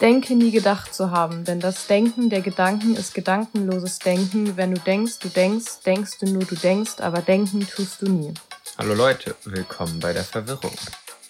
Denke nie gedacht zu haben, denn das Denken der Gedanken ist gedankenloses Denken. Wenn du denkst, du denkst, denkst du nur, du denkst, aber denken tust du nie. Hallo Leute, willkommen bei der Verwirrung.